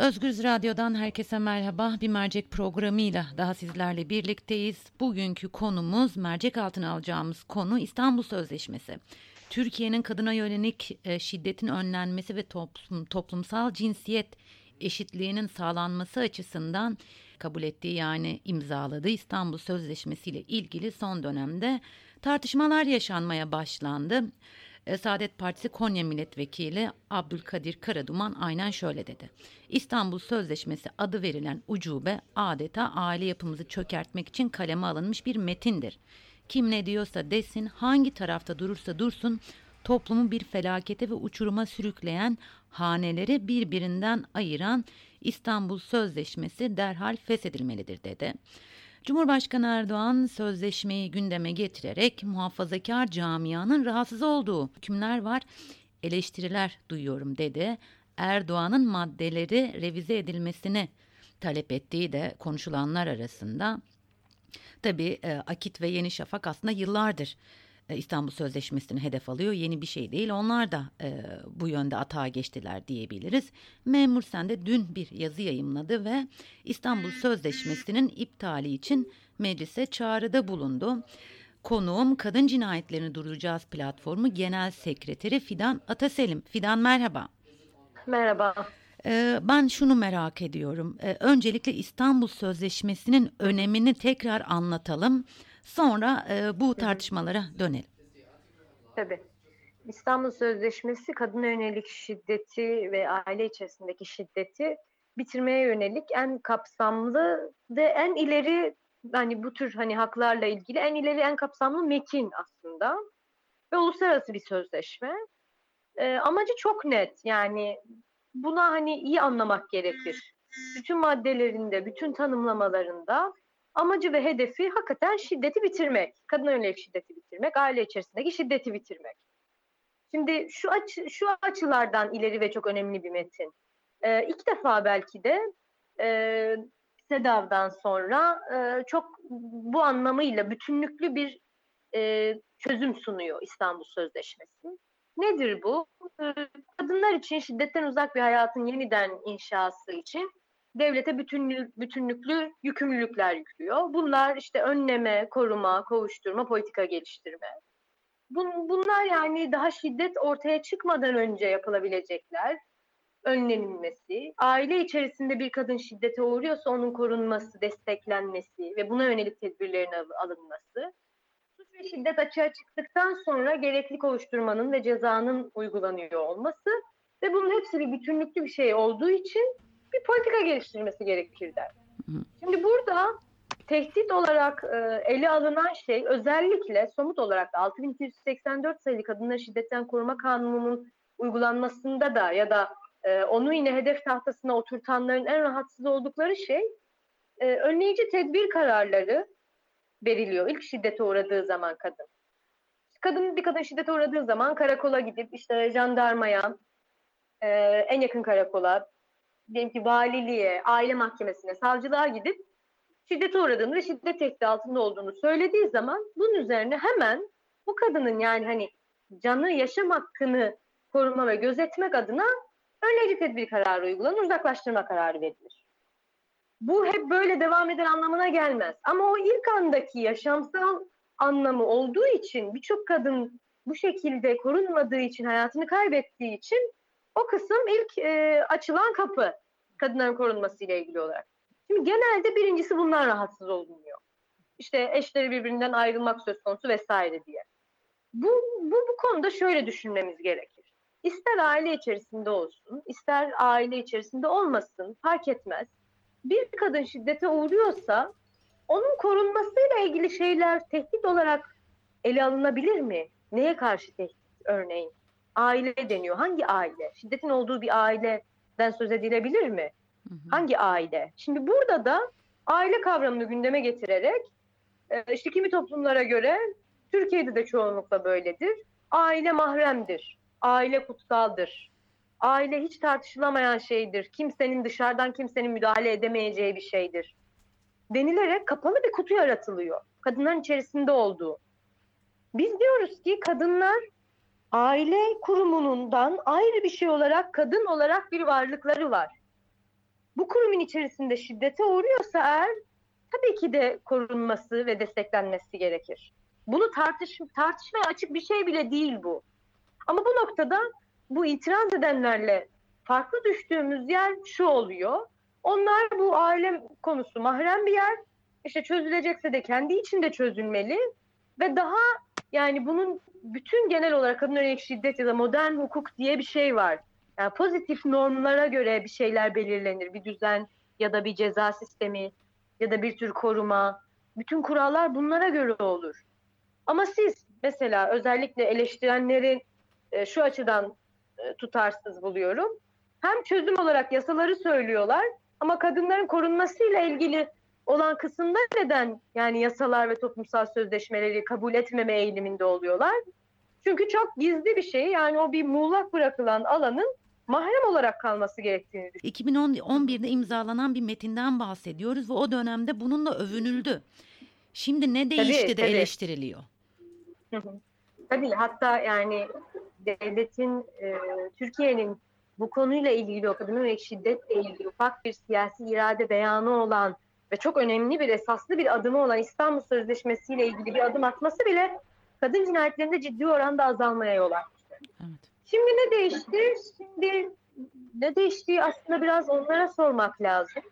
Özgürüz Radyo'dan herkese merhaba. Bir mercek programıyla daha sizlerle birlikteyiz. Bugünkü konumuz mercek altına alacağımız konu İstanbul Sözleşmesi. Türkiye'nin kadına yönelik e, şiddetin önlenmesi ve toplum, toplumsal cinsiyet eşitliğinin sağlanması açısından kabul ettiği yani imzaladığı İstanbul Sözleşmesi ile ilgili son dönemde tartışmalar yaşanmaya başlandı. E, Saadet Partisi Konya Milletvekili Abdülkadir Karaduman aynen şöyle dedi. İstanbul Sözleşmesi adı verilen ucube adeta aile yapımızı çökertmek için kaleme alınmış bir metindir. Kim ne diyorsa desin, hangi tarafta durursa dursun toplumu bir felakete ve uçuruma sürükleyen, haneleri birbirinden ayıran İstanbul Sözleşmesi derhal feshedilmelidir dedi. Cumhurbaşkanı Erdoğan sözleşmeyi gündeme getirerek muhafazakar camianın rahatsız olduğu hükümler var, eleştiriler duyuyorum dedi. Erdoğan'ın maddeleri revize edilmesini talep ettiği de konuşulanlar arasında. Tabii e, Akit ve Yeni Şafak aslında yıllardır İstanbul Sözleşmesi'ni hedef alıyor. Yeni bir şey değil. Onlar da e, bu yönde atağa geçtiler diyebiliriz. Memur Sen de dün bir yazı yayımladı ve İstanbul Sözleşmesi'nin iptali için meclise çağrıda bulundu. Konuğum Kadın Cinayetlerini Durduracağız platformu Genel Sekreteri Fidan Ataselim. Fidan merhaba. Merhaba. Ee, ben şunu merak ediyorum. Ee, öncelikle İstanbul Sözleşmesi'nin önemini tekrar anlatalım. Sonra e, bu tartışmalara dönelim. Tabii. İstanbul Sözleşmesi kadına yönelik şiddeti ve aile içerisindeki şiddeti bitirmeye yönelik en kapsamlı ve en ileri hani bu tür hani haklarla ilgili en ileri en kapsamlı mekin aslında ve uluslararası bir sözleşme. E, amacı çok net yani buna hani iyi anlamak gerekir. Bütün maddelerinde, bütün tanımlamalarında amacı ve hedefi hakikaten şiddeti bitirmek. Kadına yönelik şiddeti bitirmek, aile içerisindeki şiddeti bitirmek. Şimdi şu açı, şu açılardan ileri ve çok önemli bir metin. Ee, ilk defa belki de e, SEDAV'dan sonra e, çok bu anlamıyla bütünlüklü bir e, çözüm sunuyor İstanbul Sözleşmesi. Nedir bu? Ee, kadınlar için şiddetten uzak bir hayatın yeniden inşası için devlete bütünlü, bütünlüklü yükümlülükler yüklüyor. Bunlar işte önleme, koruma, kovuşturma, politika geliştirme. Bun, bunlar yani daha şiddet ortaya çıkmadan önce yapılabilecekler. Önlenilmesi, aile içerisinde bir kadın şiddete uğruyorsa onun korunması, desteklenmesi ve buna yönelik tedbirlerin alınması. Suç ve şiddet açığa çıktıktan sonra gerekli kovuşturmanın ve cezanın uygulanıyor olması ve bunun hepsi bir bütünlüklü bir şey olduğu için bir politika geliştirmesi gerekir der. Şimdi burada tehdit olarak e, ele alınan şey özellikle somut olarak da 6284 sayılı kadınları şiddetten koruma kanununun uygulanmasında da ya da e, onu yine hedef tahtasına oturtanların en rahatsız oldukları şey e, önleyici tedbir kararları veriliyor ilk şiddete uğradığı zaman kadın. Kadın bir kadın şiddete uğradığı zaman karakola gidip işte jandarmaya, e, en yakın karakola, diyelim ki valiliğe, aile mahkemesine, savcılığa gidip şiddete uğradığını ve şiddet tehdidi altında olduğunu söylediği zaman bunun üzerine hemen bu kadının yani hani canı yaşam hakkını koruma ve gözetmek adına önleyici tedbir kararı uygulanır, uzaklaştırma kararı verilir. Bu hep böyle devam eden anlamına gelmez. Ama o ilk andaki yaşamsal anlamı olduğu için birçok kadın bu şekilde korunmadığı için, hayatını kaybettiği için o kısım ilk e, açılan kapı kadınların korunması ile ilgili olarak. Şimdi genelde birincisi bundan rahatsız olunuyor. İşte eşleri birbirinden ayrılmak söz konusu vesaire diye. Bu, bu, bu konuda şöyle düşünmemiz gerekir. İster aile içerisinde olsun, ister aile içerisinde olmasın fark etmez. Bir kadın şiddete uğruyorsa onun korunmasıyla ilgili şeyler tehdit olarak ele alınabilir mi? Neye karşı tehdit örneğin? Aile deniyor. Hangi aile? Şiddetin olduğu bir aileden söz edilebilir mi? Hı hı. Hangi aile? Şimdi burada da aile kavramını gündeme getirerek e, işte kimi toplumlara göre Türkiye'de de çoğunlukla böyledir. Aile mahremdir. Aile kutsaldır. Aile hiç tartışılamayan şeydir. Kimsenin dışarıdan kimsenin müdahale edemeyeceği bir şeydir. Denilerek kapalı bir kutu yaratılıyor. Kadınların içerisinde olduğu. Biz diyoruz ki kadınlar aile kurumundan ayrı bir şey olarak kadın olarak bir varlıkları var. bu kurumun içerisinde şiddete uğruyorsa eğer tabii ki de korunması ve desteklenmesi gerekir. Bunu tartış tartışmaya açık bir şey bile değil bu. Ama bu noktada bu itiraz edenlerle farklı düştüğümüz yer şu oluyor. Onlar bu aile konusu mahrem bir yer. İşte çözülecekse de kendi içinde çözülmeli ve daha yani bunun bütün genel olarak kadın yönelik şiddet ya da modern hukuk diye bir şey var. Yani pozitif normlara göre bir şeyler belirlenir. Bir düzen ya da bir ceza sistemi ya da bir tür koruma. Bütün kurallar bunlara göre olur. Ama siz mesela özellikle eleştirenleri e, şu açıdan e, tutarsız buluyorum. Hem çözüm olarak yasaları söylüyorlar ama kadınların korunmasıyla ilgili olan kısımda neden yani yasalar ve toplumsal sözleşmeleri kabul etmeme eğiliminde oluyorlar? Çünkü çok gizli bir şey yani o bir muğlak bırakılan alanın mahrem olarak kalması gerektiğini düşünüyorum. 2011'de imzalanan bir metinden bahsediyoruz ve o dönemde bununla övünüldü. Şimdi ne değişti tabii, de tabii. eleştiriliyor? Tabii hatta yani devletin, e, Türkiye'nin bu konuyla ilgili o kadın yönelik şiddetle ilgili ufak bir siyasi irade beyanı olan ve çok önemli bir esaslı bir adımı olan İstanbul Sözleşmesi ile ilgili bir adım atması bile kadın cinayetlerinde ciddi oranda azalmaya yol açtı. Evet. Şimdi ne değişti? Şimdi ne değiştiği aslında biraz onlara sormak lazım.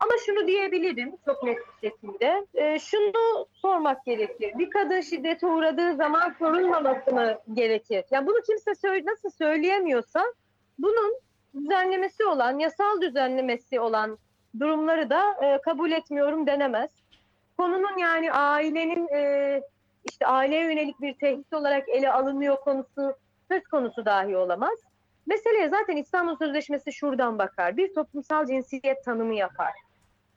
Ama şunu diyebilirim çok net bir şekilde. E, şunu sormak gerekir. Bir kadın şiddete uğradığı zaman korunmaması mı gerekir? Yani bunu kimse söyle, nasıl söyleyemiyorsa bunun düzenlemesi olan, yasal düzenlemesi olan durumları da e, kabul etmiyorum denemez. Konunun yani ailenin e, işte aileye yönelik bir tehdit olarak ele alınıyor konusu söz konusu dahi olamaz. Meseleye zaten İstanbul Sözleşmesi şuradan bakar. Bir toplumsal cinsiyet tanımı yapar.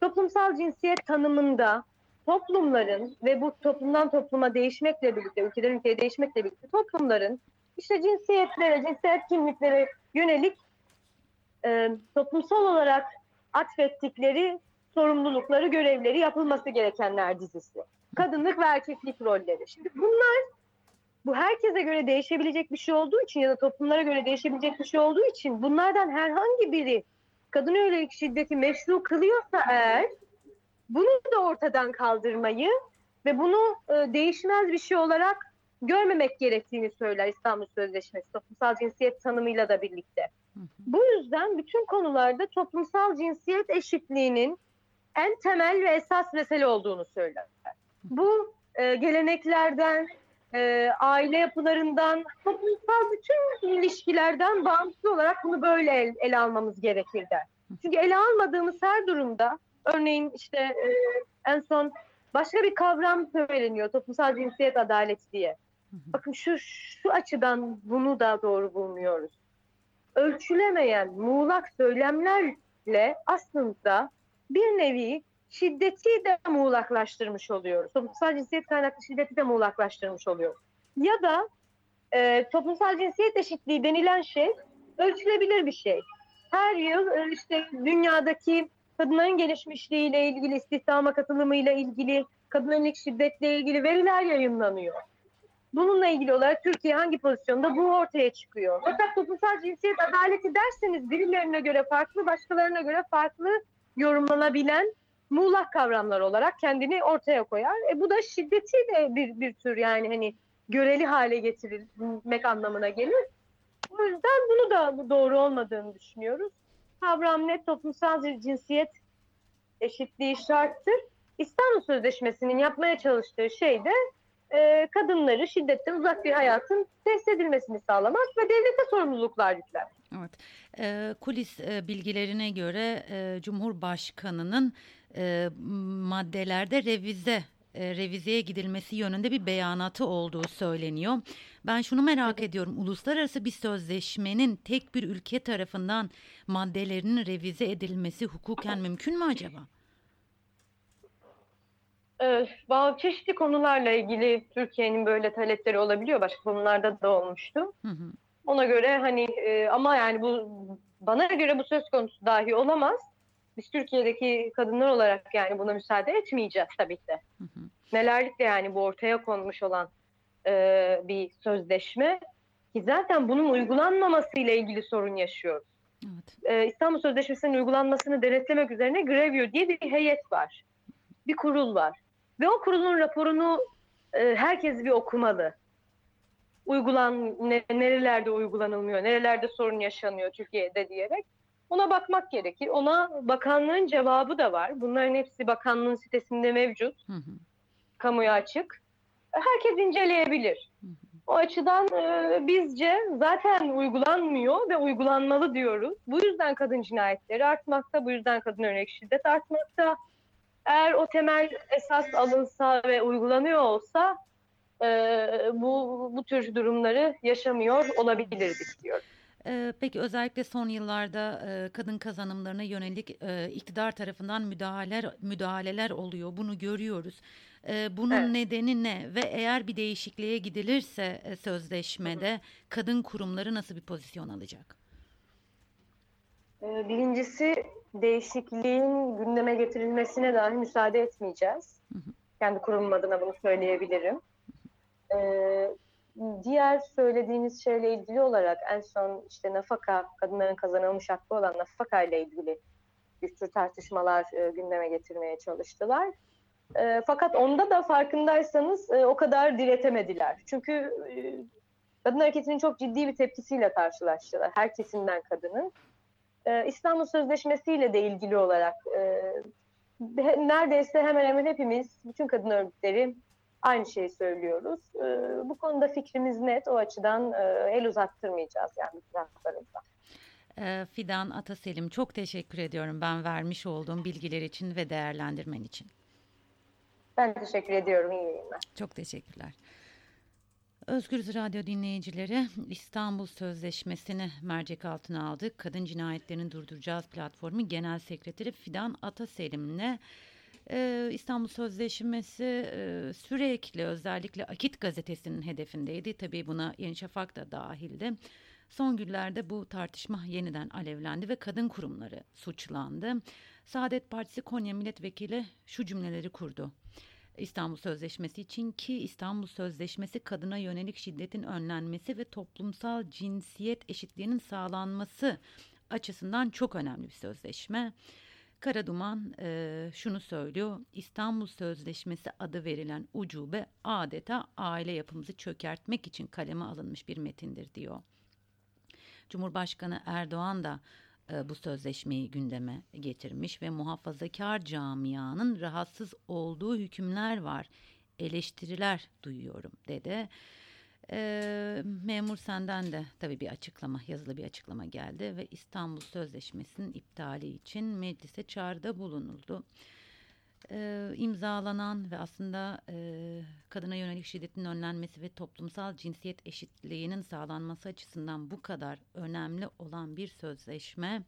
Toplumsal cinsiyet tanımında toplumların ve bu toplumdan topluma değişmekle birlikte, ülkeden ülkeye değişmekle birlikte toplumların işte cinsiyetlere, cinsiyet kimliklere yönelik e, toplumsal olarak atfettikleri sorumlulukları, görevleri yapılması gerekenler dizisi. Kadınlık ve erkeklik rolleri. Şimdi bunlar bu herkese göre değişebilecek bir şey olduğu için ya da toplumlara göre değişebilecek bir şey olduğu için bunlardan herhangi biri kadın yönelik şiddeti meşru kılıyorsa eğer bunu da ortadan kaldırmayı ve bunu e, değişmez bir şey olarak görmemek gerektiğini söyler İstanbul Sözleşmesi toplumsal cinsiyet tanımıyla da birlikte. Bu yüzden bütün konularda toplumsal cinsiyet eşitliğinin en temel ve esas mesele olduğunu söyler. Bu e, geleneklerden, e, aile yapılarından, toplumsal bütün ilişkilerden bağımsız olarak bunu böyle el, ele almamız gerekir der. Çünkü ele almadığımız her durumda, örneğin işte e, en son başka bir kavram söyleniyor, toplumsal cinsiyet adaleti diye. Bakın şu şu açıdan bunu da doğru bulmuyoruz. Ölçülemeyen muğlak söylemlerle aslında bir nevi şiddeti de muğlaklaştırmış oluyoruz. Toplumsal cinsiyet kaynaklı şiddeti de muğlaklaştırmış oluyoruz. Ya da e, toplumsal cinsiyet eşitliği denilen şey ölçülebilir bir şey. Her yıl e, işte dünyadaki kadınların gelişmişliğiyle ilgili, istihdama katılımıyla ilgili, kadınların şiddetle ilgili veriler yayınlanıyor. Bununla ilgili olarak Türkiye hangi pozisyonda bu ortaya çıkıyor. Fakat toplumsal cinsiyet adaleti derseniz birilerine göre farklı, başkalarına göre farklı yorumlanabilen muğlak kavramlar olarak kendini ortaya koyar. E bu da şiddeti de bir, bir tür yani hani göreli hale getirilmek anlamına gelir. O yüzden bunu da doğru olmadığını düşünüyoruz. Kavram net toplumsal cinsiyet eşitliği şarttır. İstanbul Sözleşmesi'nin yapmaya çalıştığı şey de e, kadınları şiddetten uzak bir hayatın tesis edilmesini sağlamak ve devlete sorumluluklar yükler. Evet. E, kulis e, bilgilerine göre e, Cumhurbaşkanı'nın e, maddelerde revize e, revizeye gidilmesi yönünde bir beyanatı olduğu söyleniyor. Ben şunu merak ediyorum. Uluslararası bir sözleşmenin tek bir ülke tarafından maddelerinin revize edilmesi hukuken mümkün mü acaba? Ee, çeşitli konularla ilgili Türkiye'nin böyle talepleri olabiliyor. Başka konularda da olmuştu. Hı hı. Ona göre hani e, ama yani bu bana göre bu söz konusu dahi olamaz. Biz Türkiye'deki kadınlar olarak yani buna müsaade etmeyeceğiz tabii ki de. Hı hı. Nelerlikle yani bu ortaya konmuş olan e, bir sözleşme ki zaten bunun uygulanmaması ile ilgili sorun yaşıyoruz. Evet. E, İstanbul Sözleşmesi'nin uygulanmasını denetlemek üzerine Grevio diye bir heyet var. Bir kurul var. Ve o kurulun raporunu e, herkes bir okumalı. Uygulan ne, nerelerde uygulanılmıyor, nerelerde sorun yaşanıyor Türkiye'de diyerek ona bakmak gerekir. Ona bakanlığın cevabı da var. Bunların hepsi bakanlığın sitesinde mevcut. Hı hı. Kamuya açık. Herkes inceleyebilir. Hı hı. O açıdan e, bizce zaten uygulanmıyor ve uygulanmalı diyoruz. Bu yüzden kadın cinayetleri artmakta, bu yüzden kadın örnek şiddet artmakta. Eğer o temel esas alınsa ve uygulanıyor olsa e, bu, bu tür durumları yaşamıyor olabilirdik diyorum. Ee, peki özellikle son yıllarda e, kadın kazanımlarına yönelik e, iktidar tarafından müdahaleler müdahaleler oluyor. Bunu görüyoruz. E, bunun evet. nedeni ne ve eğer bir değişikliğe gidilirse e, sözleşmede kadın kurumları nasıl bir pozisyon alacak? Birincisi değişikliğin gündeme getirilmesine dahi müsaade etmeyeceğiz. Hı hı. Kendi kurumum adına bunu söyleyebilirim. Ee, diğer söylediğiniz şeyle ilgili olarak en son işte nafaka, kadınların kazanılmış hakkı olan nafaka ile ilgili bir tür tartışmalar e, gündeme getirmeye çalıştılar. E, fakat onda da farkındaysanız e, o kadar diretemediler. Çünkü e, kadın hareketinin çok ciddi bir tepkisiyle karşılaştılar. Her kesimden kadının. E, İstanbul Sözleşmesi ile de ilgili olarak e, neredeyse hemen hemen hepimiz, bütün kadın örgütleri aynı şeyi söylüyoruz. E, bu konuda fikrimiz net. O açıdan e, el uzattırmayacağız yani taraflarımıza. Ee, Fidan Ataselim çok teşekkür ediyorum ben vermiş olduğum bilgiler için ve değerlendirmen için. Ben teşekkür ediyorum. İyi yayınlar. Çok teşekkürler. Özgürüz Radyo dinleyicileri İstanbul Sözleşmesi'ni mercek altına aldık. Kadın Cinayetlerini Durduracağız platformu Genel Sekreteri Fidan Ataselim'le ee, İstanbul Sözleşmesi e, sürekli özellikle Akit gazetesinin hedefindeydi. Tabii buna Yeni Şafak da dahildi. Son günlerde bu tartışma yeniden alevlendi ve kadın kurumları suçlandı. Saadet Partisi Konya Milletvekili şu cümleleri kurdu. İstanbul Sözleşmesi için ki İstanbul Sözleşmesi kadına yönelik şiddetin önlenmesi ve toplumsal cinsiyet eşitliğinin sağlanması açısından çok önemli bir sözleşme. Karaduman e, şunu söylüyor. İstanbul Sözleşmesi adı verilen ucube adeta aile yapımızı çökertmek için kaleme alınmış bir metindir diyor. Cumhurbaşkanı Erdoğan da bu sözleşmeyi gündeme getirmiş ve muhafazakar camianın rahatsız olduğu hükümler var. Eleştiriler duyuyorum dedi. E, memur senden de tabii bir açıklama, yazılı bir açıklama geldi ve İstanbul Sözleşmesi'nin iptali için meclise çağrıda bulunuldu e, imzalanan ve aslında e, kadına yönelik şiddetin önlenmesi ve toplumsal cinsiyet eşitliğinin sağlanması açısından bu kadar önemli olan bir sözleşme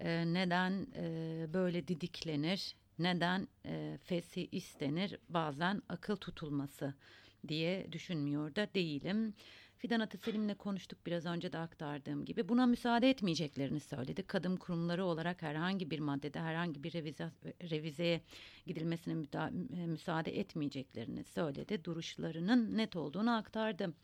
e, neden e, böyle didiklenir, neden e, fesi istenir, bazen akıl tutulması diye düşünmüyor da değilim. Fidan Ataselim'le konuştuk biraz önce de aktardığım gibi. Buna müsaade etmeyeceklerini söyledi. Kadın kurumları olarak herhangi bir maddede herhangi bir revize, revizeye gidilmesine müda, müsaade etmeyeceklerini söyledi. Duruşlarının net olduğunu aktardı.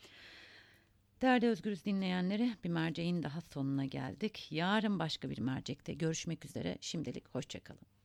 Değerli Özgürüz dinleyenleri bir merceğin daha sonuna geldik. Yarın başka bir mercekte görüşmek üzere. Şimdilik hoşçakalın.